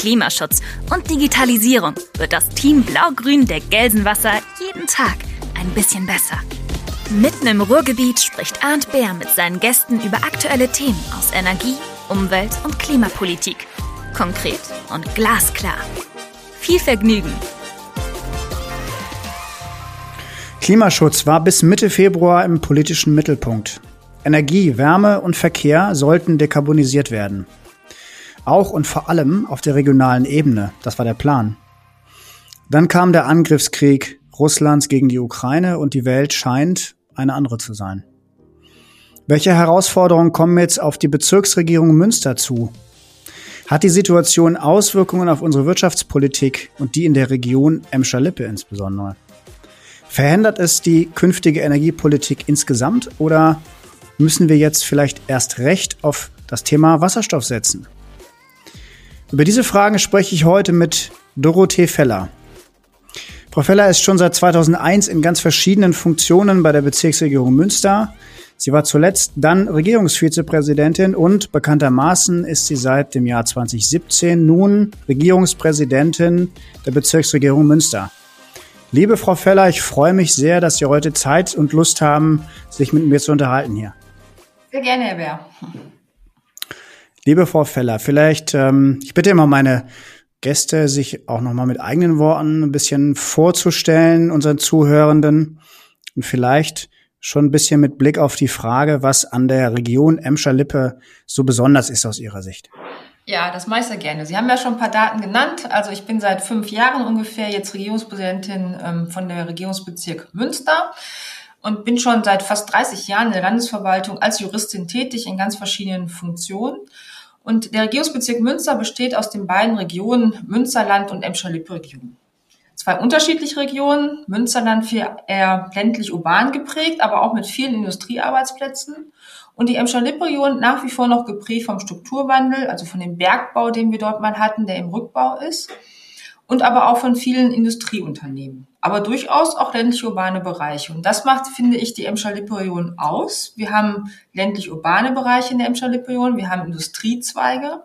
Klimaschutz und Digitalisierung wird das Team Blau-Grün der Gelsenwasser jeden Tag ein bisschen besser. Mitten im Ruhrgebiet spricht Arndt Bär mit seinen Gästen über aktuelle Themen aus Energie, Umwelt und Klimapolitik. Konkret und glasklar. Viel Vergnügen! Klimaschutz war bis Mitte Februar im politischen Mittelpunkt. Energie, Wärme und Verkehr sollten dekarbonisiert werden. Auch und vor allem auf der regionalen Ebene. Das war der Plan. Dann kam der Angriffskrieg Russlands gegen die Ukraine und die Welt scheint eine andere zu sein. Welche Herausforderungen kommen jetzt auf die Bezirksregierung Münster zu? Hat die Situation Auswirkungen auf unsere Wirtschaftspolitik und die in der Region Emscher-Lippe insbesondere? Verhindert es die künftige Energiepolitik insgesamt oder müssen wir jetzt vielleicht erst recht auf das Thema Wasserstoff setzen? Über diese Fragen spreche ich heute mit Dorothee Feller. Frau Feller ist schon seit 2001 in ganz verschiedenen Funktionen bei der Bezirksregierung Münster. Sie war zuletzt dann Regierungsvizepräsidentin und bekanntermaßen ist sie seit dem Jahr 2017 nun Regierungspräsidentin der Bezirksregierung Münster. Liebe Frau Feller, ich freue mich sehr, dass Sie heute Zeit und Lust haben, sich mit mir zu unterhalten hier. Sehr gerne, Herr Bär. Liebe Frau Feller, vielleicht, ähm, ich bitte immer meine Gäste, sich auch nochmal mit eigenen Worten ein bisschen vorzustellen, unseren Zuhörenden. Und vielleicht schon ein bisschen mit Blick auf die Frage, was an der Region Emscher-Lippe so besonders ist aus Ihrer Sicht. Ja, das mache ich sehr gerne. Sie haben ja schon ein paar Daten genannt. Also ich bin seit fünf Jahren ungefähr jetzt Regierungspräsidentin ähm, von der Regierungsbezirk Münster und bin schon seit fast 30 Jahren in der Landesverwaltung als Juristin tätig in ganz verschiedenen Funktionen. Und der Regierungsbezirk Münster besteht aus den beiden Regionen Münsterland und Emscher-Lippe-Region. Zwei unterschiedliche Regionen, Münsterland viel eher ländlich-urban geprägt, aber auch mit vielen Industriearbeitsplätzen. Und die Emscher-Lippe-Region nach wie vor noch geprägt vom Strukturwandel, also von dem Bergbau, den wir dort mal hatten, der im Rückbau ist und aber auch von vielen Industrieunternehmen. Aber durchaus auch ländlich-urbane Bereiche. Und das macht, finde ich, die Emscher-Lippe-Region aus. Wir haben ländlich-urbane Bereiche in der Emscher-Lippe-Region, wir haben Industriezweige.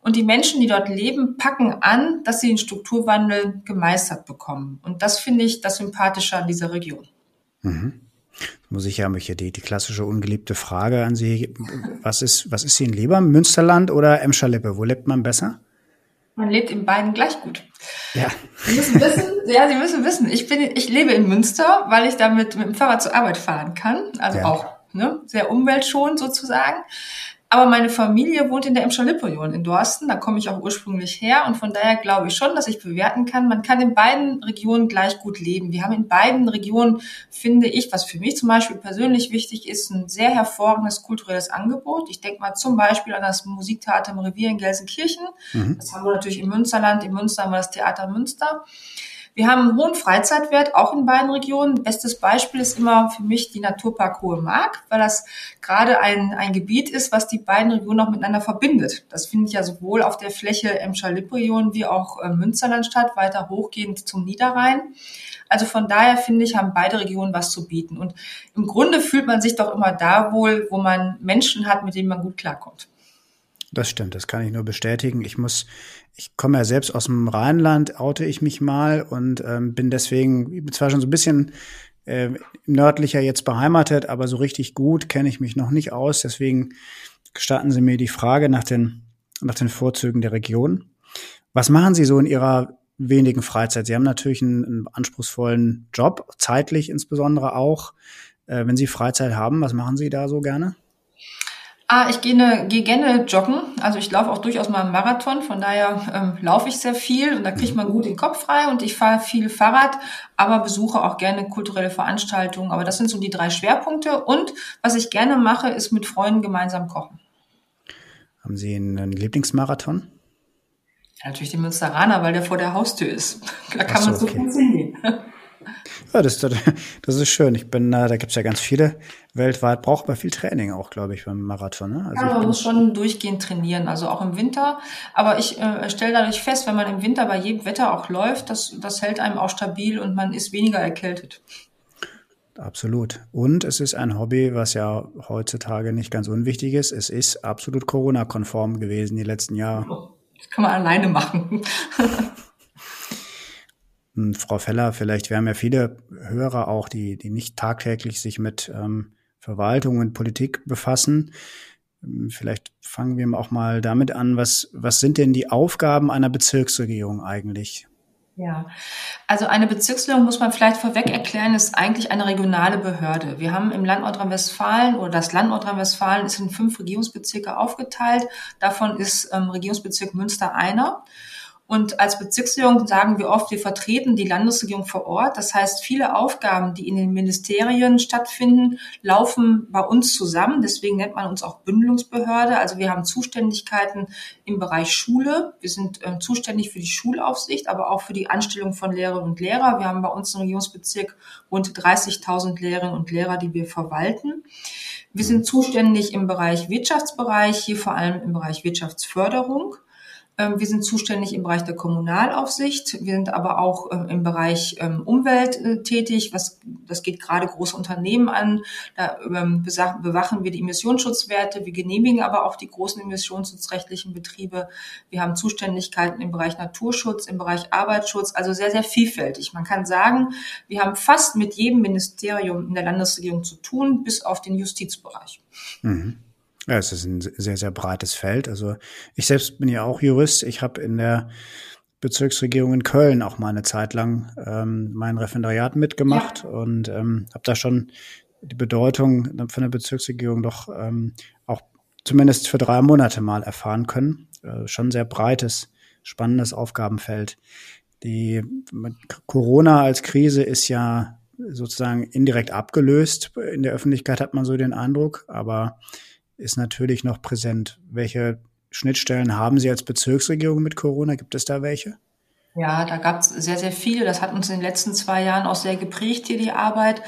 Und die Menschen, die dort leben, packen an, dass sie den Strukturwandel gemeistert bekommen. Und das finde ich das Sympathische an dieser Region. Mhm. Muss ich ja hier die, die klassische ungeliebte Frage an Sie. Was ist, was ist Ihnen lieber? Münsterland oder Emscher-Lippe? Wo lebt man besser? Man lebt in beiden gleich gut. Ja. Sie müssen wissen, ja, Sie müssen wissen, ich bin, ich lebe in Münster, weil ich damit mit dem Fahrrad zur Arbeit fahren kann. Also ja. auch ne, sehr umweltschonend sozusagen. Aber meine Familie wohnt in der Emscher Lippe-Region in Dorsten. Da komme ich auch ursprünglich her. Und von daher glaube ich schon, dass ich bewerten kann, man kann in beiden Regionen gleich gut leben. Wir haben in beiden Regionen, finde ich, was für mich zum Beispiel persönlich wichtig ist, ein sehr hervorragendes kulturelles Angebot. Ich denke mal zum Beispiel an das Musiktheater im Revier in Gelsenkirchen. Mhm. Das haben wir natürlich im Münsterland. In Münster haben wir das Theater Münster. Wir haben einen hohen Freizeitwert, auch in beiden Regionen. Bestes Beispiel ist immer für mich die Naturpark Hohe Mark, weil das gerade ein, ein Gebiet ist, was die beiden Regionen auch miteinander verbindet. Das finde ich ja sowohl auf der Fläche Emscher-Lippe-Region wie auch äh, Münsterland statt, weiter hochgehend zum Niederrhein. Also von daher finde ich, haben beide Regionen was zu bieten. Und im Grunde fühlt man sich doch immer da wohl, wo man Menschen hat, mit denen man gut klarkommt. Das stimmt, das kann ich nur bestätigen. Ich muss, ich komme ja selbst aus dem Rheinland, oute ich mich mal und ähm, bin deswegen zwar schon so ein bisschen äh, nördlicher jetzt beheimatet, aber so richtig gut kenne ich mich noch nicht aus. Deswegen gestatten Sie mir die Frage nach den, nach den Vorzügen der Region. Was machen Sie so in Ihrer wenigen Freizeit? Sie haben natürlich einen, einen anspruchsvollen Job, zeitlich insbesondere auch. Äh, wenn Sie Freizeit haben, was machen Sie da so gerne? Ah, ich gehe, ne, gehe gerne joggen. Also ich laufe auch durchaus mal einen Marathon. Von daher ähm, laufe ich sehr viel und da kriegt man gut den Kopf frei. Und ich fahre viel Fahrrad, aber besuche auch gerne kulturelle Veranstaltungen. Aber das sind so die drei Schwerpunkte. Und was ich gerne mache, ist mit Freunden gemeinsam kochen. Haben Sie einen Lieblingsmarathon? natürlich den Münsteraner, weil der vor der Haustür ist. Da kann so, man so okay. hingehen. Ja, das, das ist schön. Ich bin, äh, da gibt's ja ganz viele weltweit, braucht man viel Training auch, glaube ich, beim Marathon. Ne? Also ja, man muss schon durchgehend trainieren, also auch im Winter. Aber ich äh, stelle dadurch fest, wenn man im Winter bei jedem Wetter auch läuft, das, das hält einem auch stabil und man ist weniger erkältet. Absolut. Und es ist ein Hobby, was ja heutzutage nicht ganz unwichtig ist. Es ist absolut Corona-konform gewesen die letzten Jahre. Das kann man alleine machen. Hm, Frau Feller, vielleicht, wir haben ja viele Hörer auch, die, die nicht tagtäglich sich mit ähm, Verwaltung und Politik befassen. Hm, vielleicht fangen wir auch mal damit an, was, was sind denn die Aufgaben einer Bezirksregierung eigentlich? Ja, also eine Bezirksregierung muss man vielleicht vorweg erklären, ist eigentlich eine regionale Behörde. Wir haben im Land Nordrhein-Westfalen oder das Land Nordrhein-Westfalen ist in fünf Regierungsbezirke aufgeteilt. Davon ist ähm, Regierungsbezirk Münster einer. Und als Bezirksregierung sagen wir oft, wir vertreten die Landesregierung vor Ort. Das heißt, viele Aufgaben, die in den Ministerien stattfinden, laufen bei uns zusammen. Deswegen nennt man uns auch Bündelungsbehörde. Also wir haben Zuständigkeiten im Bereich Schule. Wir sind äh, zuständig für die Schulaufsicht, aber auch für die Anstellung von Lehrerinnen und Lehrern. Wir haben bei uns im Regierungsbezirk rund 30.000 Lehrerinnen und Lehrer, die wir verwalten. Wir sind zuständig im Bereich Wirtschaftsbereich, hier vor allem im Bereich Wirtschaftsförderung. Ähm, wir sind zuständig im Bereich der Kommunalaufsicht. Wir sind aber auch ähm, im Bereich ähm, Umwelt äh, tätig. Was, das geht gerade große Unternehmen an. Da bewachen wir die Emissionsschutzwerte. Wir genehmigen aber auch die großen emissionsschutzrechtlichen Betriebe. Wir haben Zuständigkeiten im Bereich Naturschutz, im Bereich Arbeitsschutz. Also sehr, sehr vielfältig. Man kann sagen, wir haben fast mit jedem Ministerium in der Landesregierung zu tun, bis auf den Justizbereich. Mhm. Ja, es ist ein sehr, sehr breites Feld. Also ich selbst bin ja auch Jurist. Ich habe in der Bezirksregierung in Köln auch mal eine Zeit lang ähm, mein Referendariat mitgemacht ja. und ähm, habe da schon die Bedeutung von der Bezirksregierung doch ähm, auch zumindest für drei Monate mal erfahren können. Äh, schon sehr breites, spannendes Aufgabenfeld. Die Corona als Krise ist ja sozusagen indirekt abgelöst. In der Öffentlichkeit hat man so den Eindruck, aber ist natürlich noch präsent. Welche Schnittstellen haben Sie als Bezirksregierung mit Corona? Gibt es da welche? Ja, da gab es sehr, sehr viele. Das hat uns in den letzten zwei Jahren auch sehr geprägt hier die Arbeit.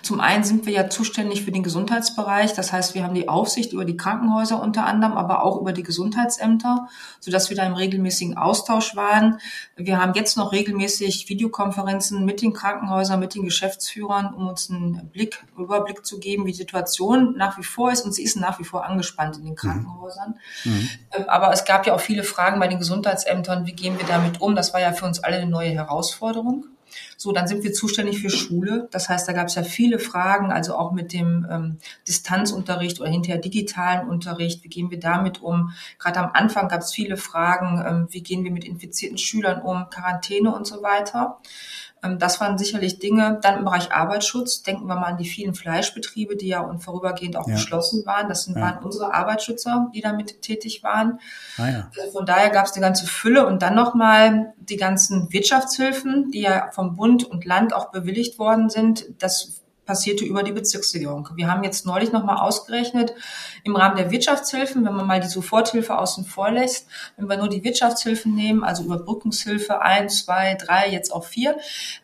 Zum einen sind wir ja zuständig für den Gesundheitsbereich. Das heißt, wir haben die Aufsicht über die Krankenhäuser unter anderem, aber auch über die Gesundheitsämter, sodass wir da im regelmäßigen Austausch waren. Wir haben jetzt noch regelmäßig Videokonferenzen mit den Krankenhäusern, mit den Geschäftsführern, um uns einen Blick, Überblick zu geben, wie die Situation nach wie vor ist. Und sie ist nach wie vor angespannt in den mhm. Krankenhäusern. Mhm. Aber es gab ja auch viele Fragen bei den Gesundheitsämtern. Wie gehen wir damit um? Das war ja für uns alle eine neue Herausforderung. So, dann sind wir zuständig für Schule. Das heißt, da gab es ja viele Fragen, also auch mit dem ähm, Distanzunterricht oder hinterher digitalen Unterricht. Wie gehen wir damit um? Gerade am Anfang gab es viele Fragen, ähm, wie gehen wir mit infizierten Schülern um, Quarantäne und so weiter. Ähm, das waren sicherlich Dinge. Dann im Bereich Arbeitsschutz denken wir mal an die vielen Fleischbetriebe, die ja und vorübergehend auch ja. geschlossen waren. Das sind, ja. waren unsere Arbeitsschützer, die damit tätig waren. Ah, ja. also von daher gab es eine ganze Fülle und dann nochmal die ganzen Wirtschaftshilfen, die ja vom Bund und Land auch bewilligt worden sind. Das passierte über die Bezirksregierung. Wir haben jetzt neulich nochmal ausgerechnet, im Rahmen der Wirtschaftshilfen, wenn man mal die Soforthilfe außen vor lässt, wenn wir nur die Wirtschaftshilfen nehmen, also Überbrückungshilfe eins, zwei, drei, jetzt auch vier,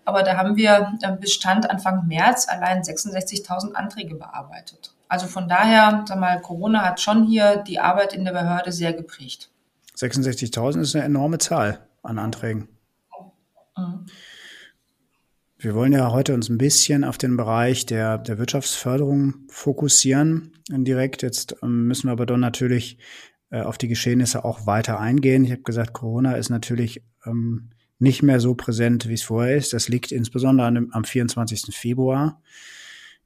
aber da haben wir äh, bis Stand Anfang März allein 66.000 Anträge bearbeitet. Also von daher, sag mal, Corona hat schon hier die Arbeit in der Behörde sehr geprägt. 66.000 ist eine enorme Zahl an Anträgen. Mhm. Wir wollen ja heute uns ein bisschen auf den Bereich der, der Wirtschaftsförderung fokussieren. Direkt jetzt ähm, müssen wir aber dann natürlich äh, auf die Geschehnisse auch weiter eingehen. Ich habe gesagt, Corona ist natürlich ähm, nicht mehr so präsent, wie es vorher ist. Das liegt insbesondere an am 24. Februar,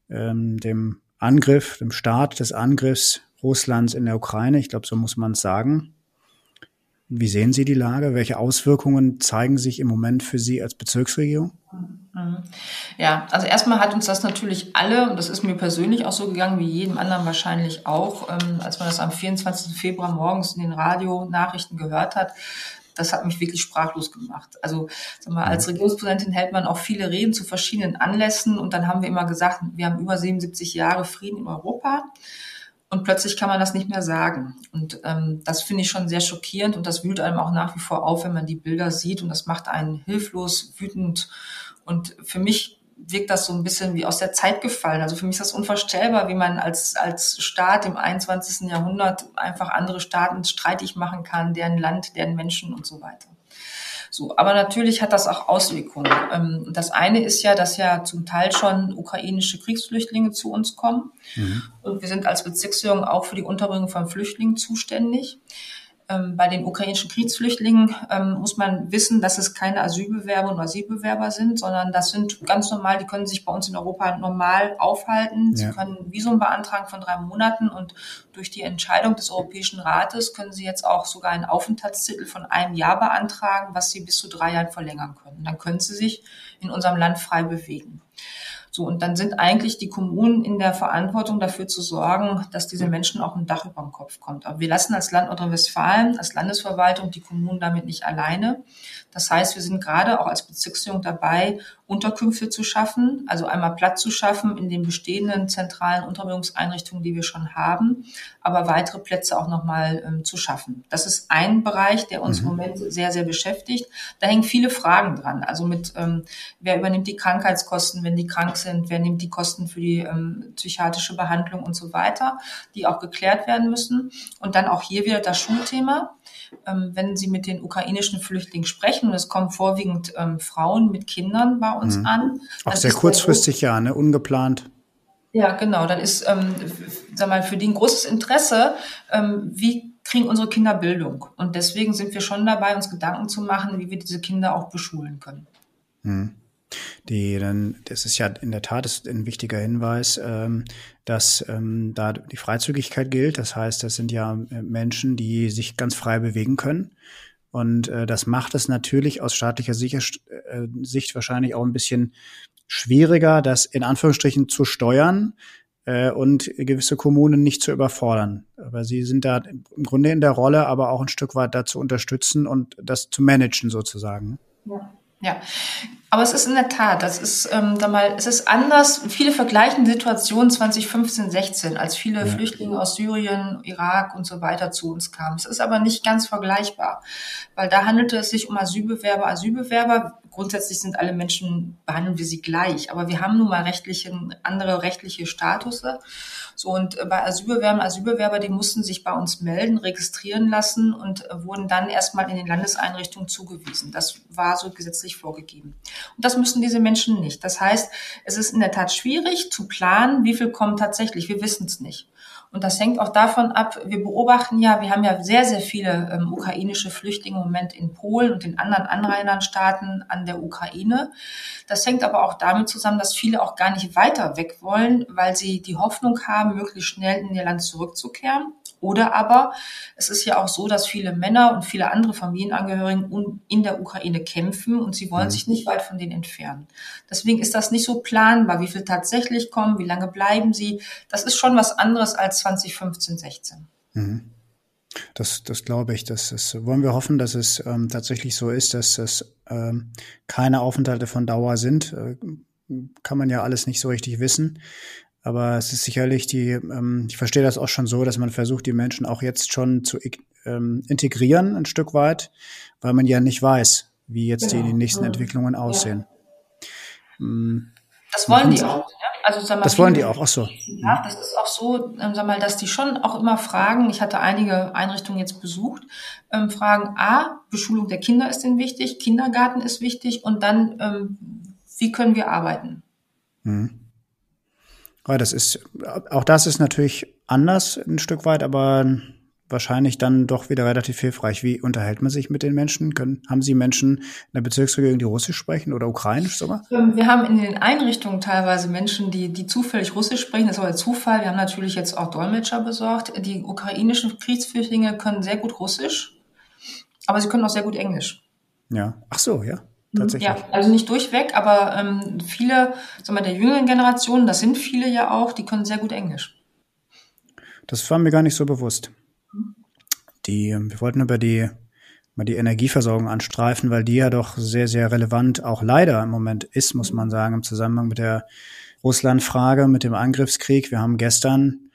ähm, dem Angriff, dem Start des Angriffs Russlands in der Ukraine. Ich glaube, so muss man es sagen. Wie sehen Sie die Lage? Welche Auswirkungen zeigen sich im Moment für Sie als Bezirksregierung? Mhm. Ja, also erstmal hat uns das natürlich alle, und das ist mir persönlich auch so gegangen, wie jedem anderen wahrscheinlich auch, ähm, als man das am 24. Februar morgens in den Radionachrichten gehört hat, das hat mich wirklich sprachlos gemacht. Also sag mal, als mhm. Regierungspräsidentin hält man auch viele Reden zu verschiedenen Anlässen und dann haben wir immer gesagt, wir haben über 77 Jahre Frieden in Europa. Und plötzlich kann man das nicht mehr sagen. Und ähm, das finde ich schon sehr schockierend und das wühlt einem auch nach wie vor auf, wenn man die Bilder sieht und das macht einen hilflos, wütend. Und für mich wirkt das so ein bisschen wie aus der Zeit gefallen. Also für mich ist das unvorstellbar, wie man als, als Staat im 21. Jahrhundert einfach andere Staaten streitig machen kann, deren Land, deren Menschen und so weiter. So, aber natürlich hat das auch Auswirkungen. Ähm, das eine ist ja, dass ja zum Teil schon ukrainische Kriegsflüchtlinge zu uns kommen. Mhm. Und wir sind als Bezirksregierung auch für die Unterbringung von Flüchtlingen zuständig. Ähm, bei den ukrainischen Kriegsflüchtlingen ähm, muss man wissen, dass es keine Asylbewerber und Asylbewerber sind, sondern das sind ganz normal, die können sich bei uns in Europa normal aufhalten. Sie ja. können Visum beantragen von drei Monaten und durch die Entscheidung des Europäischen Rates können sie jetzt auch sogar einen Aufenthaltstitel von einem Jahr beantragen, was sie bis zu drei Jahren verlängern können. Dann können sie sich in unserem Land frei bewegen. So, und dann sind eigentlich die Kommunen in der Verantwortung dafür zu sorgen, dass diese Menschen auch ein Dach über dem Kopf kommt. Aber wir lassen als Land Nordrhein-Westfalen, als Landesverwaltung die Kommunen damit nicht alleine. Das heißt, wir sind gerade auch als Bezirksregierung dabei, Unterkünfte zu schaffen, also einmal Platz zu schaffen in den bestehenden zentralen Unterbringungseinrichtungen, die wir schon haben, aber weitere Plätze auch nochmal ähm, zu schaffen. Das ist ein Bereich, der uns mhm. im Moment sehr, sehr beschäftigt. Da hängen viele Fragen dran. Also mit, ähm, wer übernimmt die Krankheitskosten, wenn die krank sind, wer nimmt die Kosten für die ähm, psychiatrische Behandlung und so weiter, die auch geklärt werden müssen. Und dann auch hier wieder das Schulthema. Ähm, wenn Sie mit den ukrainischen Flüchtlingen sprechen, und es kommen vorwiegend ähm, Frauen mit Kindern bei uns mhm. an. Auch sehr kurzfristig, ja, ne? ungeplant. Ja, genau. Dann ist, ähm, sag mal, für die ein großes Interesse, ähm, wie kriegen unsere Kinder Bildung. Und deswegen sind wir schon dabei, uns Gedanken zu machen, wie wir diese Kinder auch beschulen können. Mhm. Die dann, das ist ja in der Tat ist ein wichtiger Hinweis, ähm, dass ähm, da die Freizügigkeit gilt. Das heißt, das sind ja äh, Menschen, die sich ganz frei bewegen können. Und äh, das macht es natürlich aus staatlicher Sicht, äh, Sicht wahrscheinlich auch ein bisschen schwieriger, das in Anführungsstrichen zu steuern äh, und gewisse Kommunen nicht zu überfordern. Aber sie sind da im Grunde in der Rolle, aber auch ein Stück weit da zu unterstützen und das zu managen sozusagen. Ja. Ja, aber es ist in der Tat, das ist, ähm, da mal, es ist anders. Viele vergleichen die Situation 2015, 16, als viele ja. Flüchtlinge aus Syrien, Irak und so weiter zu uns kamen. Es ist aber nicht ganz vergleichbar, weil da handelte es sich um Asylbewerber, Asylbewerber. Grundsätzlich sind alle Menschen, behandeln wir sie gleich, aber wir haben nun mal rechtliche, andere rechtliche Statusse. So, und bei Asylbewerbern, Asylbewerber, die mussten sich bei uns melden, registrieren lassen und äh, wurden dann erstmal in den Landeseinrichtungen zugewiesen. Das war so gesetzlich vorgegeben. Und das müssen diese Menschen nicht. Das heißt, es ist in der Tat schwierig zu planen, wie viel kommen tatsächlich. Wir wissen es nicht. Und das hängt auch davon ab, wir beobachten ja, wir haben ja sehr, sehr viele ähm, ukrainische Flüchtlinge im Moment in Polen und in anderen Anrainerstaaten an der Ukraine. Das hängt aber auch damit zusammen, dass viele auch gar nicht weiter weg wollen, weil sie die Hoffnung haben, möglichst schnell in ihr Land zurückzukehren. Oder aber es ist ja auch so, dass viele Männer und viele andere Familienangehörigen in der Ukraine kämpfen und sie wollen mhm. sich nicht weit von denen entfernen. Deswegen ist das nicht so planbar, wie viel tatsächlich kommen, wie lange bleiben sie. Das ist schon was anderes als 2015, 16. Mhm. Das, das glaube ich. Das, das wollen wir hoffen, dass es ähm, tatsächlich so ist, dass es ähm, keine Aufenthalte von Dauer sind. Äh, kann man ja alles nicht so richtig wissen. Aber es ist sicherlich die, ähm, ich verstehe das auch schon so, dass man versucht, die Menschen auch jetzt schon zu ähm, integrieren, ein Stück weit, weil man ja nicht weiß, wie jetzt genau. die, die nächsten Entwicklungen aussehen. Ja. Das wollen die auch. Ja? Also, sag mal, das wollen die auch, ach so. Ja, das ist auch so, ähm, sag mal, dass die schon auch immer fragen, ich hatte einige Einrichtungen jetzt besucht, ähm, fragen, A, Beschulung der Kinder ist denn wichtig, Kindergarten ist wichtig und dann, ähm, wie können wir arbeiten? Mhm. Ja, das ist, auch das ist natürlich anders ein Stück weit, aber wahrscheinlich dann doch wieder relativ hilfreich. Wie unterhält man sich mit den Menschen? Können, haben Sie Menschen in der Bezirksregierung, die Russisch sprechen oder Ukrainisch sogar? Ähm, wir haben in den Einrichtungen teilweise Menschen, die, die zufällig Russisch sprechen. Das ist aber Zufall. Wir haben natürlich jetzt auch Dolmetscher besorgt. Die ukrainischen Kriegsflüchtlinge können sehr gut Russisch, aber sie können auch sehr gut Englisch. Ja. Ach so, ja. Mhm. Tatsächlich. Ja, also nicht durchweg, aber ähm, viele, sagen wir, der jüngeren Generation, das sind viele ja auch, die können sehr gut Englisch. Das war mir gar nicht so bewusst. Die, ähm, wir wollten über die, mal die Energieversorgung anstreifen, weil die ja doch sehr, sehr relevant auch leider im Moment ist, muss man sagen, im Zusammenhang mit der Russland-Frage, mit dem Angriffskrieg. Wir haben gestern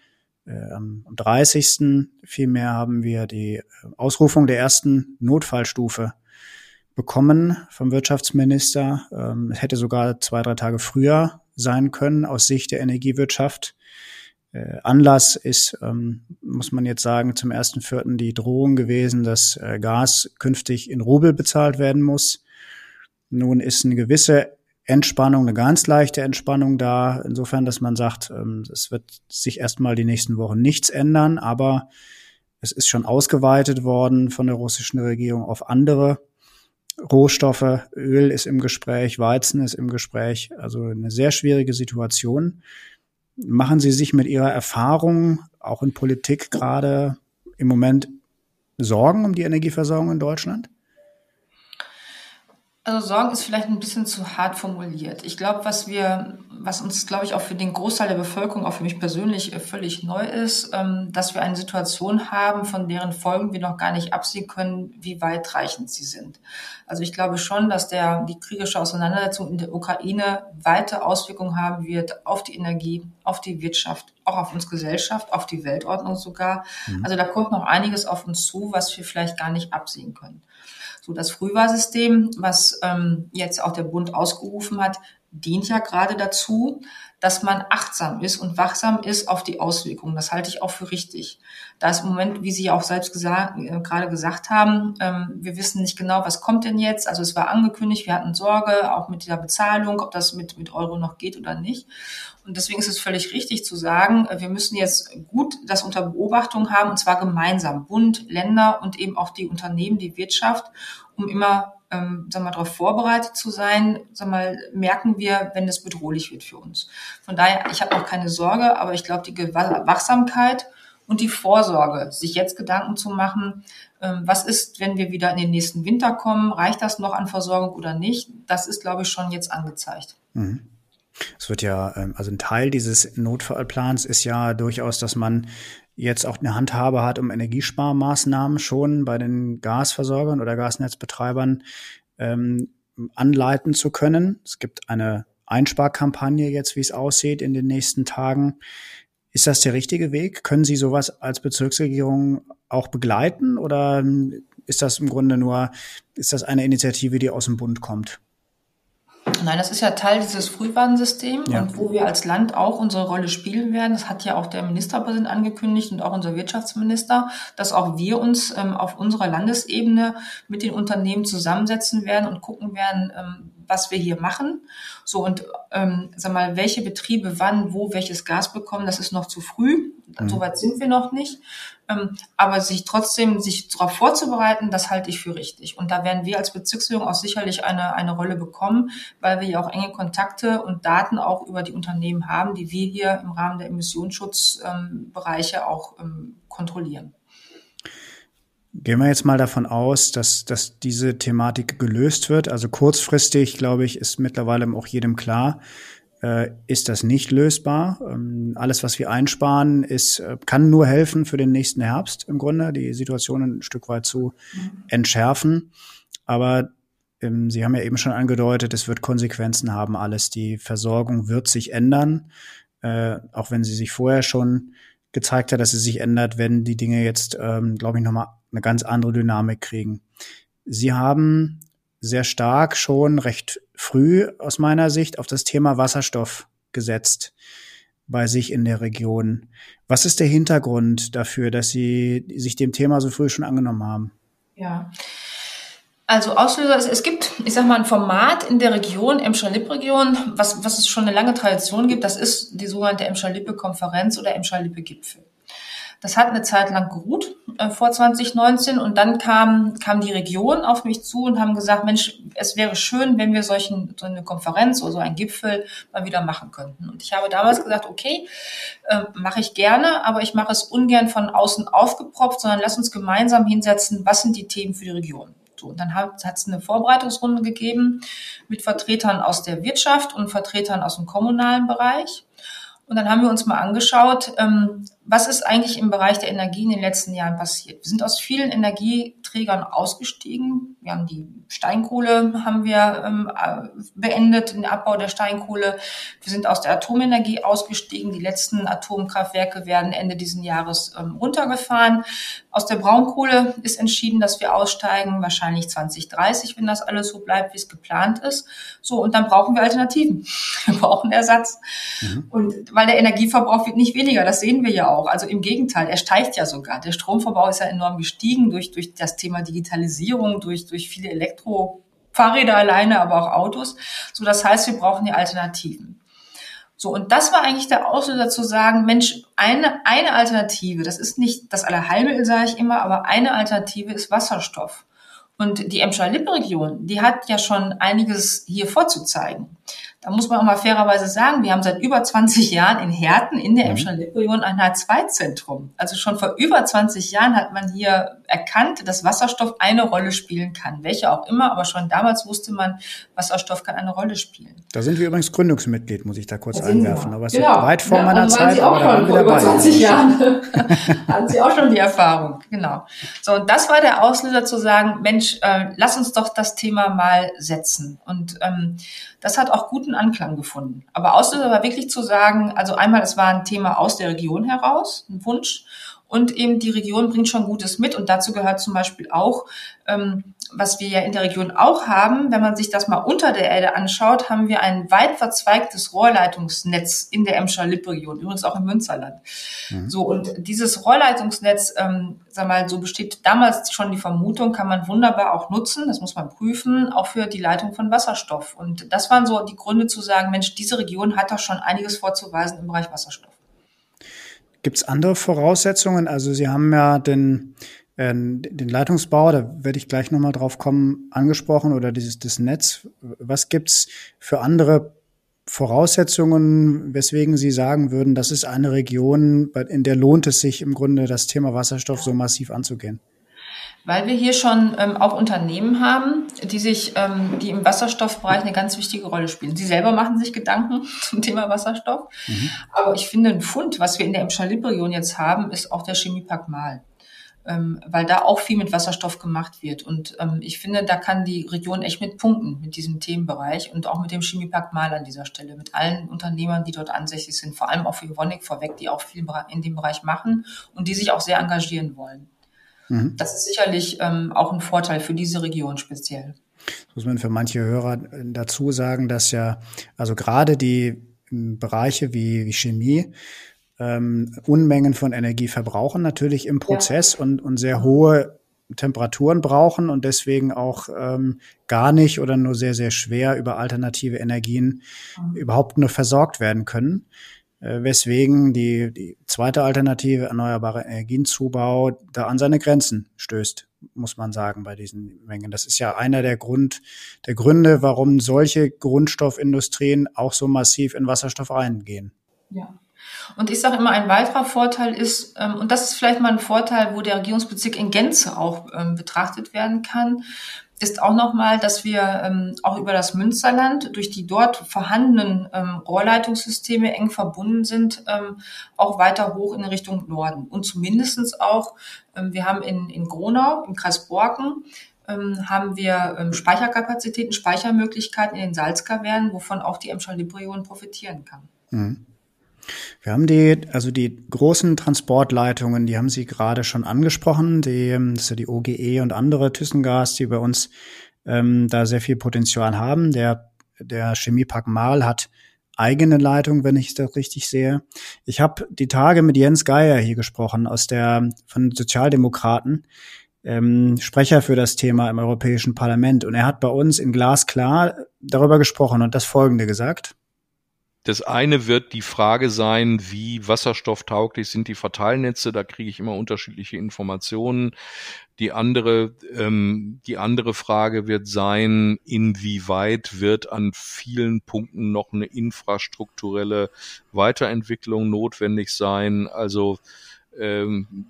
Äh, am 30. vielmehr haben wir die Ausrufung der ersten Notfallstufe bekommen vom Wirtschaftsminister. Ähm, hätte sogar zwei, drei Tage früher sein können aus Sicht der Energiewirtschaft. Äh, Anlass ist, ähm, muss man jetzt sagen, zum ersten Vierten die Drohung gewesen, dass äh, Gas künftig in Rubel bezahlt werden muss. Nun ist eine gewisse Entspannung, eine ganz leichte Entspannung da, insofern, dass man sagt, ähm, es wird sich erstmal die nächsten Wochen nichts ändern, aber es ist schon ausgeweitet worden von der russischen Regierung auf andere Rohstoffe. Öl ist im Gespräch, Weizen ist im Gespräch, also eine sehr schwierige Situation. Machen Sie sich mit Ihrer Erfahrung auch in Politik gerade im Moment Sorgen um die Energieversorgung in Deutschland? Also Sorgen ist vielleicht ein bisschen zu hart formuliert. Ich glaube, was wir, was uns, glaube ich, auch für den Großteil der Bevölkerung, auch für mich persönlich äh, völlig neu ist, ähm, dass wir eine Situation haben, von deren Folgen wir noch gar nicht absehen können, wie weitreichend sie sind. Also ich glaube schon, dass der, die kriegerische Auseinandersetzung in der Ukraine weite Auswirkungen haben wird auf die Energie, auf die Wirtschaft, auch auf uns Gesellschaft, auf die Weltordnung sogar. Mhm. Also da kommt noch einiges auf uns zu, was wir vielleicht gar nicht absehen können. So das Frühwarnsystem, was ähm, jetzt auch der Bund ausgerufen hat, dient ja gerade dazu, dass man achtsam ist und wachsam ist auf die Auswirkungen. Das halte ich auch für richtig. Da ist im Moment, wie Sie ja auch selbst gesagt, äh, gerade gesagt haben, ähm, wir wissen nicht genau, was kommt denn jetzt. Also es war angekündigt, wir hatten Sorge, auch mit der Bezahlung, ob das mit, mit Euro noch geht oder nicht. Und deswegen ist es völlig richtig zu sagen, äh, wir müssen jetzt gut das unter Beobachtung haben, und zwar gemeinsam, Bund, Länder und eben auch die Unternehmen, die Wirtschaft, um immer ähm, sag mal, darauf vorbereitet zu sein, sag mal, merken wir, wenn es bedrohlich wird für uns. Von daher, ich habe auch keine Sorge, aber ich glaube, die Wachsamkeit und die Vorsorge, sich jetzt Gedanken zu machen, ähm, was ist, wenn wir wieder in den nächsten Winter kommen, reicht das noch an Versorgung oder nicht, das ist, glaube ich, schon jetzt angezeigt. Mhm. Es wird ja, ähm, also ein Teil dieses Notfallplans ist ja durchaus, dass man jetzt auch eine Handhabe hat, um Energiesparmaßnahmen schon bei den Gasversorgern oder Gasnetzbetreibern ähm, anleiten zu können. Es gibt eine Einsparkampagne jetzt, wie es aussieht, in den nächsten Tagen. Ist das der richtige Weg? Können Sie sowas als Bezirksregierung auch begleiten oder ist das im Grunde nur, ist das eine Initiative, die aus dem Bund kommt? Nein, das ist ja Teil dieses Frühwarnsystems ja. und wo wir als Land auch unsere Rolle spielen werden. Das hat ja auch der Ministerpräsident angekündigt und auch unser Wirtschaftsminister, dass auch wir uns ähm, auf unserer Landesebene mit den Unternehmen zusammensetzen werden und gucken werden, ähm, was wir hier machen. So und ähm, sag mal, welche Betriebe wann, wo welches Gas bekommen, das ist noch zu früh. Mhm. Soweit sind wir noch nicht. Ähm, aber sich trotzdem sich darauf vorzubereiten, das halte ich für richtig. Und da werden wir als Bezirksregierung auch sicherlich eine, eine Rolle bekommen, weil wir ja auch enge Kontakte und Daten auch über die Unternehmen haben, die wir hier im Rahmen der Emissionsschutzbereiche auch ähm, kontrollieren. Gehen wir jetzt mal davon aus, dass, dass diese Thematik gelöst wird. Also kurzfristig, glaube ich, ist mittlerweile auch jedem klar, ist das nicht lösbar. Ähm, alles, was wir einsparen, ist, äh, kann nur helfen für den nächsten Herbst im Grunde, die Situation ein Stück weit zu mhm. entschärfen. Aber ähm, Sie haben ja eben schon angedeutet, es wird Konsequenzen haben, alles. Die Versorgung wird sich ändern, äh, auch wenn sie sich vorher schon gezeigt hat, dass sie sich ändert, wenn die Dinge jetzt, ähm, glaube ich, nochmal eine ganz andere Dynamik kriegen. Sie haben sehr stark schon recht früh aus meiner Sicht auf das Thema Wasserstoff gesetzt bei sich in der Region. Was ist der Hintergrund dafür, dass Sie sich dem Thema so früh schon angenommen haben? Ja. Also Auslöser, es, gibt, ich sag mal, ein Format in der Region, Emscher-Lippe-Region, was, was es schon eine lange Tradition gibt, das ist die sogenannte Emscher-Lippe-Konferenz oder Emscher-Lippe-Gipfel. Das hat eine Zeit lang geruht, äh, vor 2019, und dann kam, kam die Region auf mich zu und haben gesagt, Mensch, es wäre schön, wenn wir solchen, so eine Konferenz oder so einen Gipfel mal wieder machen könnten. Und ich habe damals gesagt, okay, äh, mache ich gerne, aber ich mache es ungern von außen aufgepropft, sondern lass uns gemeinsam hinsetzen, was sind die Themen für die Region. So, und dann hat es eine Vorbereitungsrunde gegeben mit Vertretern aus der Wirtschaft und Vertretern aus dem kommunalen Bereich. Und dann haben wir uns mal angeschaut, ähm, was ist eigentlich im Bereich der Energie in den letzten Jahren passiert? Wir sind aus vielen Energieträgern ausgestiegen. Wir haben die Steinkohle haben wir ähm, äh, beendet, den Abbau der Steinkohle. Wir sind aus der Atomenergie ausgestiegen. Die letzten Atomkraftwerke werden Ende diesen Jahres ähm, runtergefahren. Aus der Braunkohle ist entschieden, dass wir aussteigen, wahrscheinlich 2030, wenn das alles so bleibt, wie es geplant ist. So, und dann brauchen wir Alternativen. Wir brauchen Ersatz. Mhm. Und weil der Energieverbrauch wird nicht weniger, das sehen wir ja auch. Also im Gegenteil, er steigt ja sogar. Der Stromverbrauch ist ja enorm gestiegen durch, durch das Thema Digitalisierung, durch, durch viele Elektrofahrräder alleine, aber auch Autos. So, das heißt, wir brauchen die Alternativen. So, und das war eigentlich der Auslöser zu sagen, Mensch, eine, eine Alternative, das ist nicht das Allerheilmittel, sage ich immer, aber eine Alternative ist Wasserstoff. Und die Emscher-Lippe-Region, die hat ja schon einiges hier vorzuzeigen. Da muss man auch mal fairerweise sagen, wir haben seit über 20 Jahren in Herten in der mhm. Emscher-Lippe-Region ein H2-Zentrum. Also schon vor über 20 Jahren hat man hier erkannt, dass Wasserstoff eine Rolle spielen kann. Welche auch immer, aber schon damals wusste man, Wasserstoff kann eine Rolle spielen. Da sind wir übrigens Gründungsmitglied, muss ich da kurz einwerfen. Aber es ist genau. weit vor ja, meiner Zeit. Sie auch schon vor über 20 Jahren. hatten Sie auch schon die Erfahrung. Genau. So, und das war der Auslöser zu sagen, Mensch, äh, lass uns doch das Thema mal setzen. Und ähm, das hat auch guten Anklang gefunden. Aber Auslöser war wirklich zu sagen, also einmal, es war ein Thema aus der Region heraus, ein Wunsch. Und eben die Region bringt schon Gutes mit. Und dazu gehört zum Beispiel auch, ähm, was wir ja in der Region auch haben, wenn man sich das mal unter der Erde anschaut, haben wir ein weit verzweigtes Rohrleitungsnetz in der Emscher Lippe-Region, übrigens auch im Münsterland. Mhm. So, und dieses Rohrleitungsnetz, ähm, sag mal, so besteht damals schon die Vermutung, kann man wunderbar auch nutzen, das muss man prüfen, auch für die Leitung von Wasserstoff. Und das waren so die Gründe zu sagen, Mensch, diese Region hat doch schon einiges vorzuweisen im Bereich Wasserstoff. Gibt es andere Voraussetzungen? Also Sie haben ja den, äh, den Leitungsbau, da werde ich gleich nochmal drauf kommen, angesprochen oder dieses das Netz. Was gibt's für andere Voraussetzungen, weswegen Sie sagen würden, das ist eine Region, in der lohnt es sich im Grunde, das Thema Wasserstoff so massiv anzugehen? Weil wir hier schon ähm, auch Unternehmen haben, die sich, ähm, die im Wasserstoffbereich eine ganz wichtige Rolle spielen. Sie selber machen sich Gedanken zum Thema Wasserstoff. Mhm. Aber ich finde, ein Fund, was wir in der Emscher-Lippe-Region jetzt haben, ist auch der Chemiepark Mahl. Ähm, weil da auch viel mit Wasserstoff gemacht wird. Und ähm, ich finde, da kann die Region echt mit punkten mit diesem Themenbereich und auch mit dem Chemiepark Mahl an dieser Stelle, mit allen Unternehmern, die dort ansässig sind, vor allem auch für Evonik vorweg, die auch viel in dem Bereich machen und die sich auch sehr engagieren wollen. Mhm. Das ist sicherlich ähm, auch ein Vorteil für diese Region speziell. Das muss man für manche Hörer dazu sagen, dass ja, also gerade die ähm, Bereiche wie, wie Chemie, ähm, Unmengen von Energie verbrauchen natürlich im Prozess ja. und, und sehr hohe Temperaturen brauchen und deswegen auch ähm, gar nicht oder nur sehr, sehr schwer über alternative Energien mhm. überhaupt nur versorgt werden können. Äh, weswegen die, die zweite Alternative, erneuerbare Energienzubau, da an seine Grenzen stößt, muss man sagen, bei diesen Mengen. Das ist ja einer der Grund, der Gründe, warum solche Grundstoffindustrien auch so massiv in Wasserstoff reingehen. Ja. Und ich sage immer, ein weiterer Vorteil ist, ähm, und das ist vielleicht mal ein Vorteil, wo der Regierungsbezirk in Gänze auch ähm, betrachtet werden kann, ist auch nochmal, dass wir ähm, auch über das Münsterland durch die dort vorhandenen ähm, Rohrleitungssysteme eng verbunden sind, ähm, auch weiter hoch in Richtung Norden. Und zumindestens auch, ähm, wir haben in, in Gronau, im Kreis Borken, ähm, haben wir ähm, Speicherkapazitäten, Speichermöglichkeiten in den Salzkavernen, wovon auch die Emscher Librion profitieren kann. Mhm. Wir haben die, also die großen Transportleitungen, die haben Sie gerade schon angesprochen, die, ähm, das ist ja die OGE und andere Thyssengas, die bei uns ähm, da sehr viel Potenzial haben. Der, der Chemiepark Mahl hat eigene Leitung, wenn ich das richtig sehe. Ich habe die Tage mit Jens Geier hier gesprochen aus der von Sozialdemokraten, ähm, Sprecher für das Thema im Europäischen Parlament, und er hat bei uns in Glasklar darüber gesprochen und das Folgende gesagt. Das eine wird die Frage sein, wie wasserstofftauglich sind die Verteilnetze. Da kriege ich immer unterschiedliche Informationen. Die andere, ähm, die andere Frage wird sein, inwieweit wird an vielen Punkten noch eine infrastrukturelle Weiterentwicklung notwendig sein. Also ähm,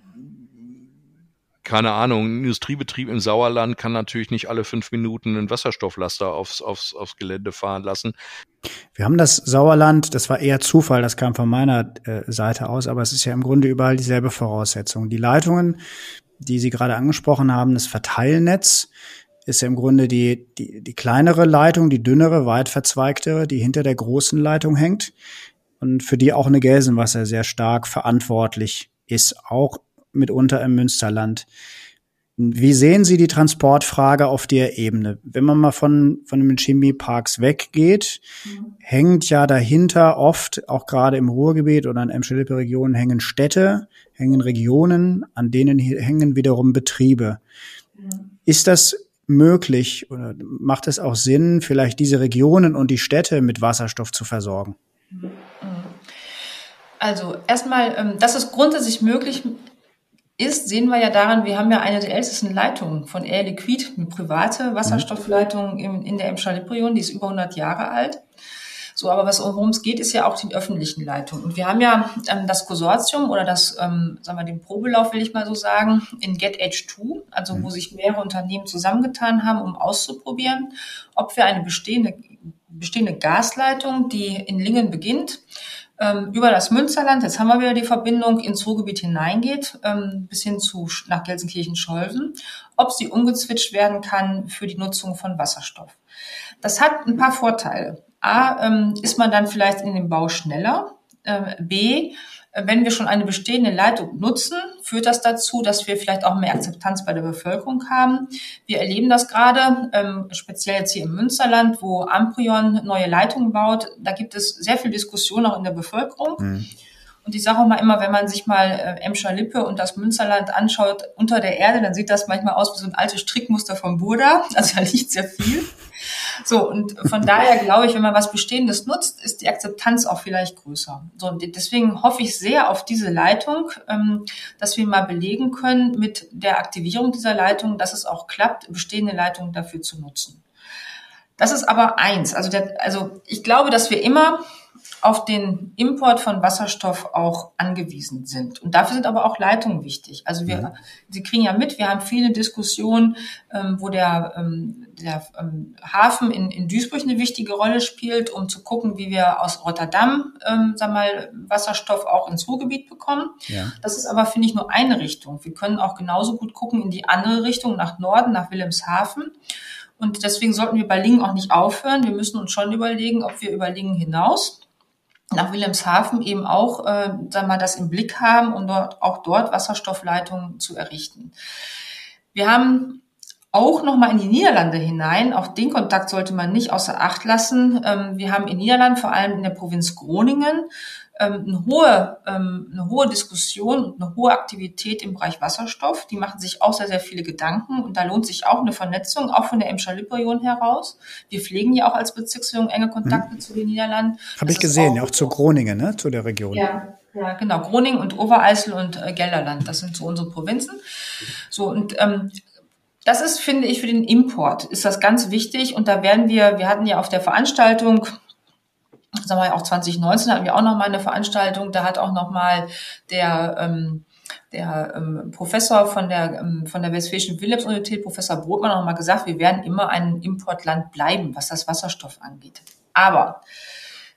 keine Ahnung, ein Industriebetrieb im Sauerland kann natürlich nicht alle fünf Minuten einen Wasserstofflaster aufs, aufs, aufs Gelände fahren lassen. Wir haben das Sauerland, das war eher Zufall, das kam von meiner äh, Seite aus, aber es ist ja im Grunde überall dieselbe Voraussetzung. Die Leitungen, die Sie gerade angesprochen haben, das Verteilnetz, ist ja im Grunde die, die, die kleinere Leitung, die dünnere, weit verzweigtere, die hinter der großen Leitung hängt und für die auch eine Gelsenwasser sehr stark verantwortlich ist, auch mitunter im Münsterland. Wie sehen Sie die Transportfrage auf der Ebene? Wenn man mal von, von den Chemieparks weggeht, mhm. hängt ja dahinter oft, auch gerade im Ruhrgebiet oder in Emscher-Lippe-Regionen, hängen Städte, hängen Regionen, an denen hängen wiederum Betriebe. Mhm. Ist das möglich oder macht es auch Sinn, vielleicht diese Regionen und die Städte mit Wasserstoff zu versorgen? Also erstmal, ähm, dass es grundsätzlich möglich ist, sehen wir ja daran, wir haben ja eine der ältesten Leitungen von Air Liquid, eine private Wasserstoffleitung in, in der Emscher-Lippe-Region, die ist über 100 Jahre alt. So, aber was worum es geht, ist ja auch die öffentlichen Leitungen. Und wir haben ja ähm, das Konsortium oder das, ähm, sagen wir, den Probelauf, will ich mal so sagen, in Get Age 2, also wo mhm. sich mehrere Unternehmen zusammengetan haben, um auszuprobieren, ob wir eine bestehende, bestehende Gasleitung, die in Lingen beginnt, ähm, über das Münsterland, jetzt haben wir wieder die Verbindung ins Ruhrgebiet hineingeht, ähm, bis hin zu nach Gelsenkirchen-Scholven, ob sie umgezwitscht werden kann für die Nutzung von Wasserstoff. Das hat ein paar Vorteile. A, ähm, ist man dann vielleicht in dem Bau schneller. Äh, B, wenn wir schon eine bestehende Leitung nutzen, führt das dazu, dass wir vielleicht auch mehr Akzeptanz bei der Bevölkerung haben. Wir erleben das gerade, ähm, speziell jetzt hier im Münsterland, wo Amprion neue Leitungen baut. Da gibt es sehr viel Diskussion auch in der Bevölkerung. Mhm. Und ich sage auch mal immer, wenn man sich mal äh, Emscher Lippe und das Münsterland anschaut unter der Erde, dann sieht das manchmal aus wie so ein altes Strickmuster vom Burda. Also da liegt sehr viel. So, und von daher glaube ich, wenn man was Bestehendes nutzt, ist die Akzeptanz auch vielleicht größer. So, deswegen hoffe ich sehr auf diese Leitung, ähm, dass wir mal belegen können mit der Aktivierung dieser Leitung, dass es auch klappt, bestehende Leitungen dafür zu nutzen. Das ist aber eins. Also, der, also ich glaube, dass wir immer auf den Import von Wasserstoff auch angewiesen sind. Und dafür sind aber auch Leitungen wichtig. Also wir, ja. Sie kriegen ja mit, wir haben viele Diskussionen, ähm, wo der, ähm, der ähm, Hafen in, in Duisburg eine wichtige Rolle spielt, um zu gucken, wie wir aus Rotterdam, ähm, sag mal, Wasserstoff auch ins Ruhrgebiet bekommen. Ja. Das ist aber, finde ich, nur eine Richtung. Wir können auch genauso gut gucken in die andere Richtung, nach Norden, nach Wilhelmshaven. Und deswegen sollten wir bei Lingen auch nicht aufhören. Wir müssen uns schon überlegen, ob wir über Lingen hinaus nach Wilhelmshaven eben auch, äh, sagen wir, das im Blick haben, um dort auch dort Wasserstoffleitungen zu errichten. Wir haben auch nochmal in die Niederlande hinein. Auch den Kontakt sollte man nicht außer Acht lassen. Ähm, wir haben in Niederland, vor allem in der Provinz Groningen, ähm, eine hohe, ähm, eine hohe Diskussion und eine hohe Aktivität im Bereich Wasserstoff. Die machen sich auch sehr, sehr viele Gedanken und da lohnt sich auch eine Vernetzung, auch von der Emscher-Lippe-Region heraus. Wir pflegen ja auch als Bezirksregierung enge Kontakte mhm. zu den Niederlanden. Habe ich gesehen, auch, ja, auch zu Groningen, ne, zu der Region. Ja, ja, genau. Groningen und Obereisel und äh, Gelderland, das sind so unsere Provinzen. So und ähm, das ist, finde ich, für den Import ist das ganz wichtig. Und da werden wir, wir hatten ja auf der Veranstaltung sagen wir auch 2019 hatten wir auch noch mal eine Veranstaltung, da hat auch noch mal der ähm, der ähm, Professor von der ähm, von der Westfälischen Wilhelms-Universität, Professor Brotmann, noch mal gesagt, wir werden immer ein Importland bleiben, was das Wasserstoff angeht. Aber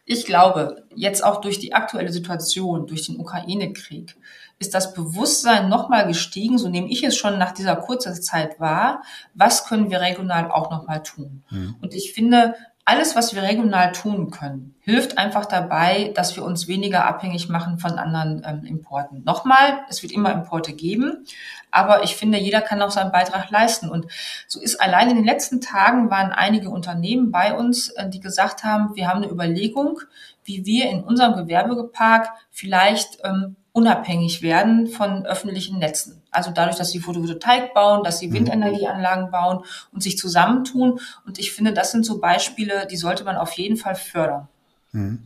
ich glaube, jetzt auch durch die aktuelle Situation, durch den Ukraine-Krieg, ist das Bewusstsein nochmal gestiegen, so nehme ich es schon nach dieser kurzen Zeit wahr, was können wir regional auch nochmal tun. Mhm. Und ich finde, alles, was wir regional tun können, hilft einfach dabei, dass wir uns weniger abhängig machen von anderen ähm, Importen. Nochmal, es wird immer Importe geben, aber ich finde, jeder kann auch seinen Beitrag leisten. Und so ist allein in den letzten Tagen waren einige Unternehmen bei uns, äh, die gesagt haben, wir haben eine Überlegung, wie wir in unserem Gewerbepark vielleicht ähm, unabhängig werden von öffentlichen Netzen. Also dadurch, dass sie Photovoltaik bauen, dass sie mhm. Windenergieanlagen bauen und sich zusammentun. Und ich finde, das sind so Beispiele, die sollte man auf jeden Fall fördern. Mhm.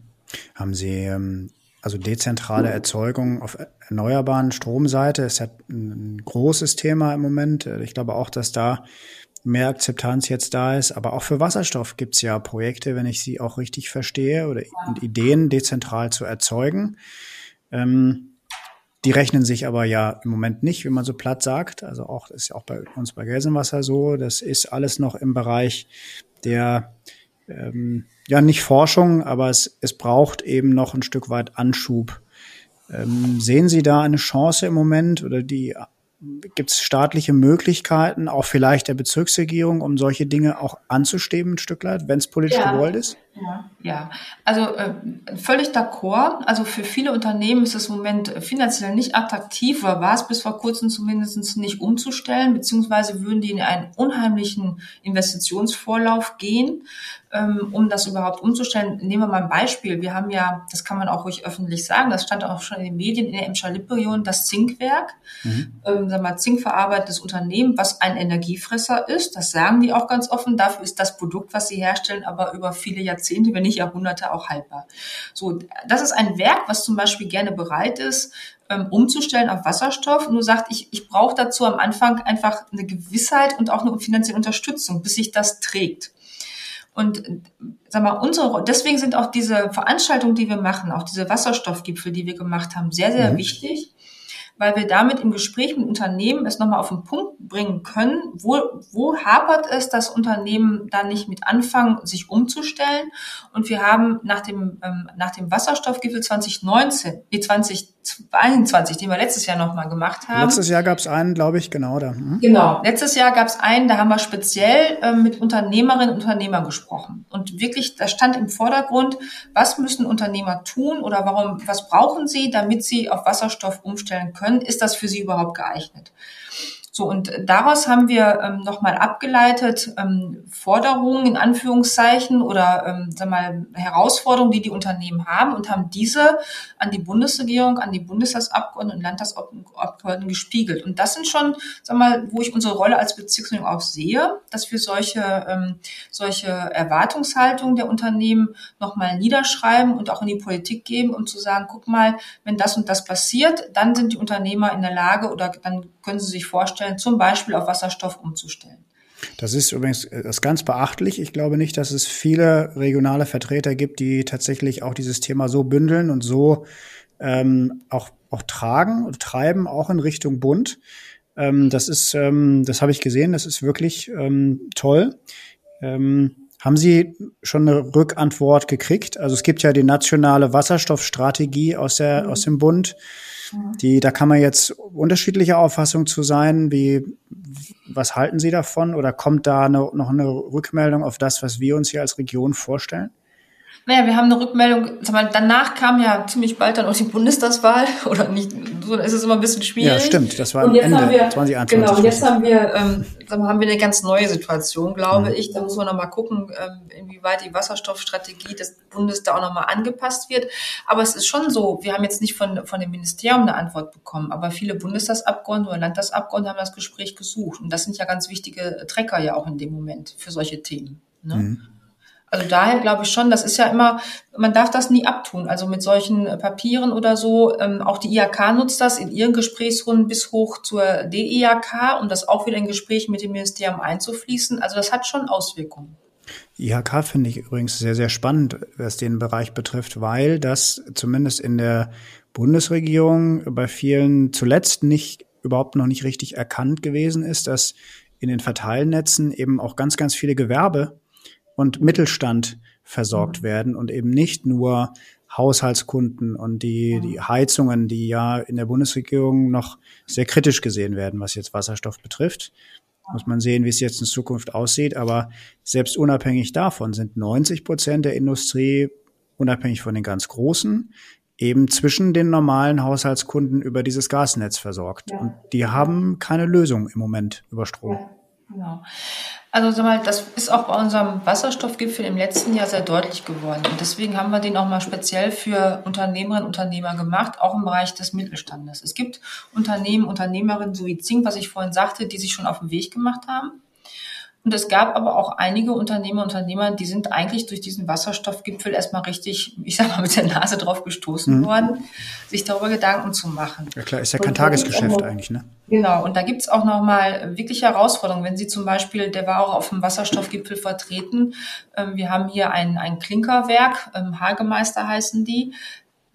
Haben Sie ähm, also dezentrale Erzeugung auf erneuerbaren Stromseite ist ja ein großes Thema im Moment. Ich glaube auch, dass da mehr Akzeptanz jetzt da ist. Aber auch für Wasserstoff gibt es ja Projekte, wenn ich sie auch richtig verstehe, oder und Ideen dezentral zu erzeugen. Ähm, Die rechnen sich aber ja im Moment nicht, wie man so platt sagt. Also auch, das ist ja auch bei uns bei Gelsenwasser so. Das ist alles noch im Bereich der, ähm, ja, nicht Forschung, aber es, es braucht eben noch ein Stück weit Anschub. Ähm, sehen Sie da eine Chance im Moment oder die Gibt es staatliche Möglichkeiten, auch vielleicht der Bezirksregierung, um solche Dinge auch anzustreben, ein Stück weit, wenn es politisch ja. gewollt ist? Ja, ja. also äh, völlig d'accord. Also für viele Unternehmen ist es im Moment finanziell nicht attraktiv, oder war es bis vor kurzem zumindest nicht umzustellen, beziehungsweise würden die in einen unheimlichen Investitionsvorlauf gehen, ähm, um das überhaupt umzustellen. Nehmen wir mal ein Beispiel. Wir haben ja, das kann man auch ruhig öffentlich sagen, das stand auch schon in den Medien in der Emscher-Lippe-Region, das Zinkwerk, mhm. ähm, sagen wir mal, zinkverarbeitendes Unternehmen, was ein Energiefresser ist. Das sagen die auch ganz offen. Dafür ist das Produkt, was sie herstellen, aber über viele Jahrzehnte, wenn nicht Jahrhunderte auch haltbar. So, das ist ein Werk, was zum Beispiel gerne bereit ist, ähm, umzustellen auf Wasserstoff. Nur sagt, ich, ich brauche dazu am Anfang einfach eine Gewissheit und auch eine finanzielle Unterstützung, bis sich das trägt. Und sag mal, unsere, deswegen sind auch diese Veranstaltungen, die wir machen, auch diese Wasserstoffgipfel, die wir gemacht haben, sehr, sehr mhm. wichtig, weil wir damit im Gespräch mit Unternehmen es nochmal auf den Punkt bringen können, wo, wo hapert es, dass Unternehmen da nicht mit anfangen, sich umzustellen. Und wir haben nach dem, ähm, nach dem Wasserstoffgipfel 2019, nee, 2021, den wir letztes Jahr nochmal gemacht haben. Letztes Jahr gab es einen, glaube ich, genau da. Hm? Genau, letztes Jahr gab es einen, da haben wir speziell ähm, mit Unternehmerinnen und Unternehmern gesprochen. Und wirklich, da stand im Vordergrund, was müssen Unternehmer tun oder warum, was brauchen sie, damit sie auf Wasserstoff umstellen können, ist das für sie überhaupt geeignet? So, und daraus haben wir ähm, nochmal abgeleitet ähm, Forderungen in Anführungszeichen oder ähm, sag mal, Herausforderungen, die die Unternehmen haben und haben diese an die Bundesregierung, an die Bundestagsabgeordneten und Landtagsabgeordneten gespiegelt. Und das sind schon, sag mal, wo ich unsere Rolle als Bezirksregierung auch sehe, dass wir solche, ähm, solche Erwartungshaltungen der Unternehmen nochmal niederschreiben und auch in die Politik geben, um zu sagen, guck mal, wenn das und das passiert, dann sind die Unternehmer in der Lage oder dann können sie sich vorstellen, zum Beispiel auf Wasserstoff umzustellen. Das ist übrigens äh, das ist ganz beachtlich. Ich glaube nicht, dass es viele regionale Vertreter gibt, die tatsächlich auch dieses Thema so bündeln und so ähm, auch, auch tragen und treiben, auch in Richtung Bund. Ähm, das ist, ähm, das habe ich gesehen, das ist wirklich ähm, toll. Ähm, haben Sie schon eine Rückantwort gekriegt? Also es gibt ja die nationale Wasserstoffstrategie aus der, mhm. aus dem Bund. Die, da kann man jetzt unterschiedliche Auffassungen zu sein. Wie, was halten Sie davon? Oder kommt da noch eine Rückmeldung auf das, was wir uns hier als Region vorstellen? Naja, wir haben eine Rückmeldung, sag mal, danach kam ja ziemlich bald dann auch die Bundestagswahl oder nicht, so ist es immer ein bisschen schwierig. Ja, stimmt, das war am Ende wir, 2021. Genau, jetzt haben wir, ähm, sag mal, haben wir eine ganz neue Situation, glaube mhm. ich. Da muss man nochmal gucken, ähm, inwieweit die Wasserstoffstrategie des Bundes da auch nochmal angepasst wird. Aber es ist schon so, wir haben jetzt nicht von, von dem Ministerium eine Antwort bekommen, aber viele Bundestagsabgeordnete oder Landtagsabgeordnete haben das Gespräch gesucht. Und das sind ja ganz wichtige Trecker ja auch in dem Moment für solche Themen. Ne? Mhm. Also daher glaube ich schon, das ist ja immer, man darf das nie abtun. Also mit solchen äh, Papieren oder so. Ähm, auch die IHK nutzt das in ihren Gesprächsrunden bis hoch zur DIHK, um das auch wieder in Gespräch mit dem Ministerium einzufließen. Also das hat schon Auswirkungen. IHK finde ich übrigens sehr, sehr spannend, was den Bereich betrifft, weil das zumindest in der Bundesregierung bei vielen zuletzt nicht überhaupt noch nicht richtig erkannt gewesen ist, dass in den Verteilnetzen eben auch ganz, ganz viele Gewerbe und Mittelstand versorgt mhm. werden und eben nicht nur Haushaltskunden und die, die Heizungen, die ja in der Bundesregierung noch sehr kritisch gesehen werden, was jetzt Wasserstoff betrifft. Muss man sehen, wie es jetzt in Zukunft aussieht. Aber selbst unabhängig davon sind 90 Prozent der Industrie, unabhängig von den ganz Großen, eben zwischen den normalen Haushaltskunden über dieses Gasnetz versorgt. Und die haben keine Lösung im Moment über Strom. Genau. Also sag mal, das ist auch bei unserem Wasserstoffgipfel im letzten Jahr sehr deutlich geworden. Und deswegen haben wir den auch mal speziell für Unternehmerinnen und Unternehmer gemacht, auch im Bereich des Mittelstandes. Es gibt Unternehmen, Unternehmerinnen, so wie Zink, was ich vorhin sagte, die sich schon auf den Weg gemacht haben. Und es gab aber auch einige Unternehmer und Unternehmer, die sind eigentlich durch diesen Wasserstoffgipfel erstmal richtig, ich sag mal, mit der Nase drauf gestoßen mhm. worden, sich darüber Gedanken zu machen. Ja klar, ist ja kein und Tagesgeschäft noch, eigentlich, ne? Genau, und da gibt's auch nochmal wirkliche Herausforderungen. Wenn Sie zum Beispiel, der war auch auf dem Wasserstoffgipfel vertreten, ähm, wir haben hier ein, ein Klinkerwerk, ähm, Hagemeister heißen die,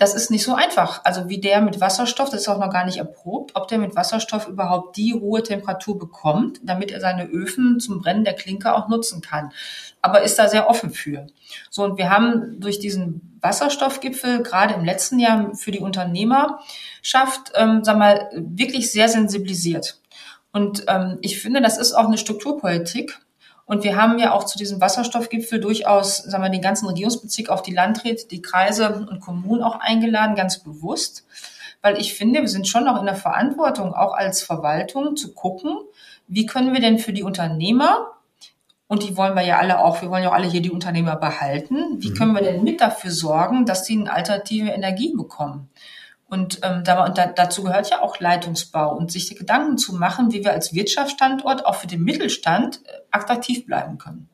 das ist nicht so einfach. Also wie der mit Wasserstoff, das ist auch noch gar nicht erprobt, ob der mit Wasserstoff überhaupt die hohe Temperatur bekommt, damit er seine Öfen zum Brennen der Klinker auch nutzen kann. Aber ist da sehr offen für. So, und wir haben durch diesen Wasserstoffgipfel gerade im letzten Jahr für die Unternehmerschaft, ähm, sag mal, wirklich sehr sensibilisiert. Und ähm, ich finde, das ist auch eine Strukturpolitik. Und wir haben ja auch zu diesem Wasserstoffgipfel durchaus, sagen wir, den ganzen Regierungsbezirk auf die Landräte, die Kreise und Kommunen auch eingeladen, ganz bewusst. Weil ich finde, wir sind schon noch in der Verantwortung, auch als Verwaltung zu gucken, wie können wir denn für die Unternehmer, und die wollen wir ja alle auch, wir wollen ja auch alle hier die Unternehmer behalten, wie mhm. können wir denn mit dafür sorgen, dass sie eine alternative Energie bekommen? Und, ähm, da, und da, dazu gehört ja auch Leitungsbau und sich Gedanken zu machen, wie wir als Wirtschaftsstandort auch für den Mittelstand äh, attraktiv bleiben können.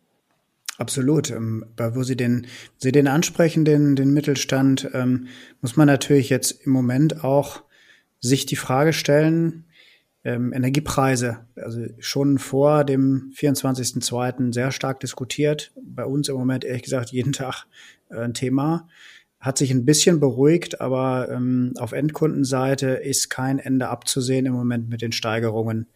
Absolut. Ähm, wo Sie den, Sie den ansprechen, den, den Mittelstand, ähm, muss man natürlich jetzt im Moment auch sich die Frage stellen, ähm, Energiepreise, also schon vor dem 24.02. sehr stark diskutiert. Bei uns im Moment ehrlich gesagt jeden Tag äh, ein Thema hat sich ein bisschen beruhigt, aber ähm, auf Endkundenseite ist kein Ende abzusehen im Moment mit den Steigerungen.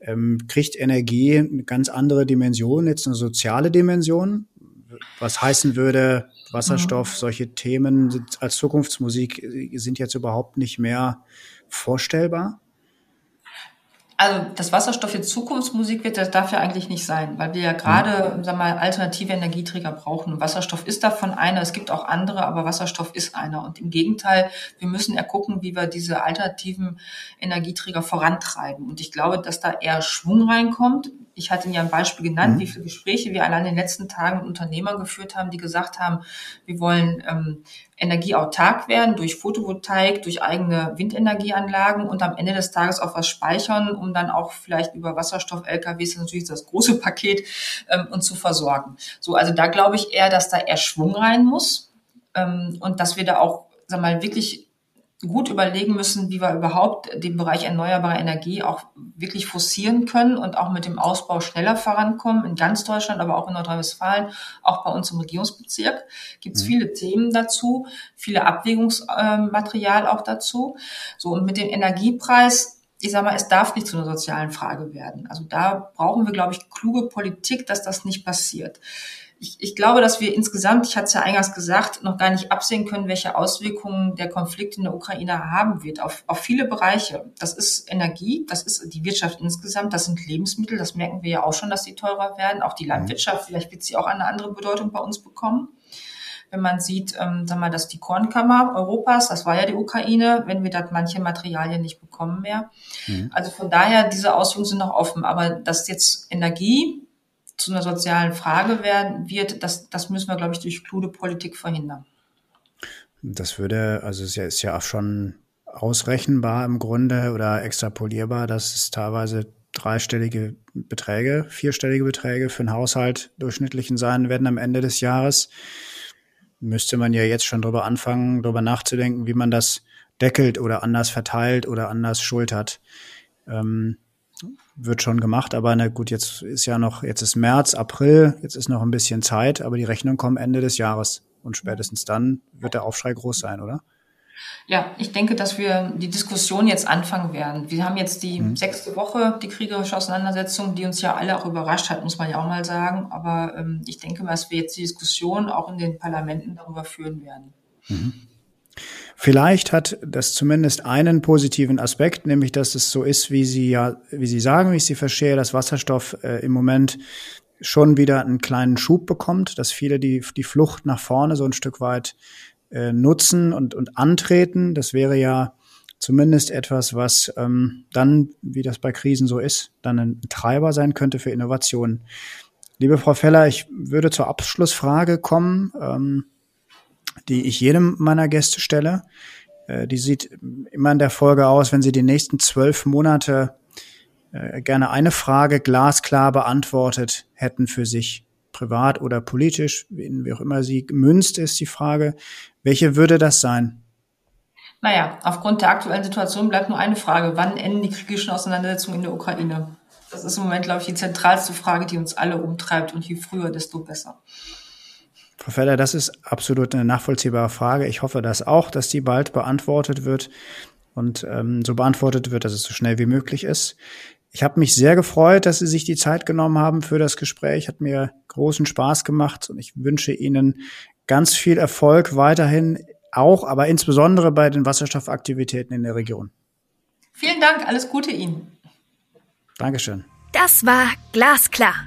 Ähm, kriegt Energie eine ganz andere Dimension, jetzt eine soziale Dimension, was heißen würde, Wasserstoff, mhm. solche Themen als Zukunftsmusik sind jetzt überhaupt nicht mehr vorstellbar? Also, dass Wasserstoff jetzt Zukunftsmusik wird, das darf ja eigentlich nicht sein, weil wir ja gerade, mhm. sag mal, alternative Energieträger brauchen. Und Wasserstoff ist davon einer. Es gibt auch andere, aber Wasserstoff ist einer. Und im Gegenteil, wir müssen ja gucken, wie wir diese alternativen Energieträger vorantreiben. Und ich glaube, dass da eher Schwung reinkommt. Ich hatte Ihnen ja ein Beispiel genannt, mhm. wie viele Gespräche wir allein in den letzten Tagen mit Unternehmern geführt haben, die gesagt haben, wir wollen ähm, energieautark werden durch Photovoltaik, durch eigene Windenergieanlagen und am Ende des Tages auch was speichern, um dann auch vielleicht über Wasserstoff-LKWs natürlich das große Paket ähm, uns zu versorgen. So, also da glaube ich eher, dass da eher Schwung rein muss ähm, und dass wir da auch, sag mal, wirklich gut überlegen müssen, wie wir überhaupt den Bereich erneuerbare Energie auch wirklich forcieren können und auch mit dem Ausbau schneller vorankommen in ganz Deutschland, aber auch in Nordrhein-Westfalen, auch bei uns im Regierungsbezirk gibt es mhm. viele Themen dazu, viele Abwägungsmaterial auch dazu. So und mit dem Energiepreis ich sage mal, es darf nicht zu einer sozialen Frage werden. Also da brauchen wir, glaube ich, kluge Politik, dass das nicht passiert ich, ich glaube, dass wir insgesamt, ich hatte es ja eingangs gesagt, noch gar nicht absehen können, welche Auswirkungen der Konflikt in der Ukraine haben wird auf, auf viele Bereiche. Das ist Energie, das ist die Wirtschaft insgesamt, das sind Lebensmittel, das merken wir ja auch schon, dass die teurer werden. Auch die mhm. Landwirtschaft, vielleicht wird sie auch eine andere Bedeutung bei uns bekommen. Wenn man sieht, ähm, sag mal, dass die Kornkammer Europas, das war ja die Ukraine, wenn wir dort manche Materialien nicht bekommen mehr. Mhm. Also von daher, diese Auswirkungen sind noch offen. Aber dass jetzt Energie zu einer sozialen Frage werden wird, das, das müssen wir, glaube ich, durch kluge Politik verhindern. Das würde, also es ist ja, auch schon ausrechenbar im Grunde oder extrapolierbar, dass es teilweise dreistellige Beträge, vierstellige Beträge für einen Haushalt durchschnittlichen sein werden am Ende des Jahres. Müsste man ja jetzt schon drüber anfangen, drüber nachzudenken, wie man das deckelt oder anders verteilt oder anders schultert. Ähm, wird schon gemacht, aber na gut, jetzt ist ja noch, jetzt ist März, April, jetzt ist noch ein bisschen Zeit, aber die Rechnung kommt Ende des Jahres und spätestens dann wird der Aufschrei groß sein, oder? Ja, ich denke, dass wir die Diskussion jetzt anfangen werden. Wir haben jetzt die mhm. sechste Woche, die kriegerische Auseinandersetzung, die uns ja alle auch überrascht hat, muss man ja auch mal sagen. Aber ähm, ich denke, dass wir jetzt die Diskussion auch in den Parlamenten darüber führen werden. Mhm. Vielleicht hat das zumindest einen positiven Aspekt, nämlich dass es so ist, wie Sie ja, wie Sie sagen, wie ich Sie verstehe, dass Wasserstoff äh, im Moment schon wieder einen kleinen Schub bekommt, dass viele die, die Flucht nach vorne so ein Stück weit äh, nutzen und, und antreten. Das wäre ja zumindest etwas, was ähm, dann, wie das bei Krisen so ist, dann ein Treiber sein könnte für Innovationen. Liebe Frau Feller, ich würde zur Abschlussfrage kommen. Ähm, die ich jedem meiner Gäste stelle. Äh, die sieht immer in der Folge aus, wenn Sie die nächsten zwölf Monate äh, gerne eine Frage glasklar beantwortet hätten für sich, privat oder politisch, wie auch immer sie gemünzt ist, die Frage. Welche würde das sein? Naja, aufgrund der aktuellen Situation bleibt nur eine Frage. Wann enden die kriegerischen Auseinandersetzungen in der Ukraine? Das ist im Moment, glaube ich, die zentralste Frage, die uns alle umtreibt. Und je früher, desto besser. Frau Feller, das ist absolut eine nachvollziehbare Frage. Ich hoffe das auch, dass die bald beantwortet wird und ähm, so beantwortet wird, dass es so schnell wie möglich ist. Ich habe mich sehr gefreut, dass Sie sich die Zeit genommen haben für das Gespräch. Hat mir großen Spaß gemacht und ich wünsche Ihnen ganz viel Erfolg weiterhin, auch, aber insbesondere bei den Wasserstoffaktivitäten in der Region. Vielen Dank, alles Gute Ihnen. Dankeschön. Das war Glasklar,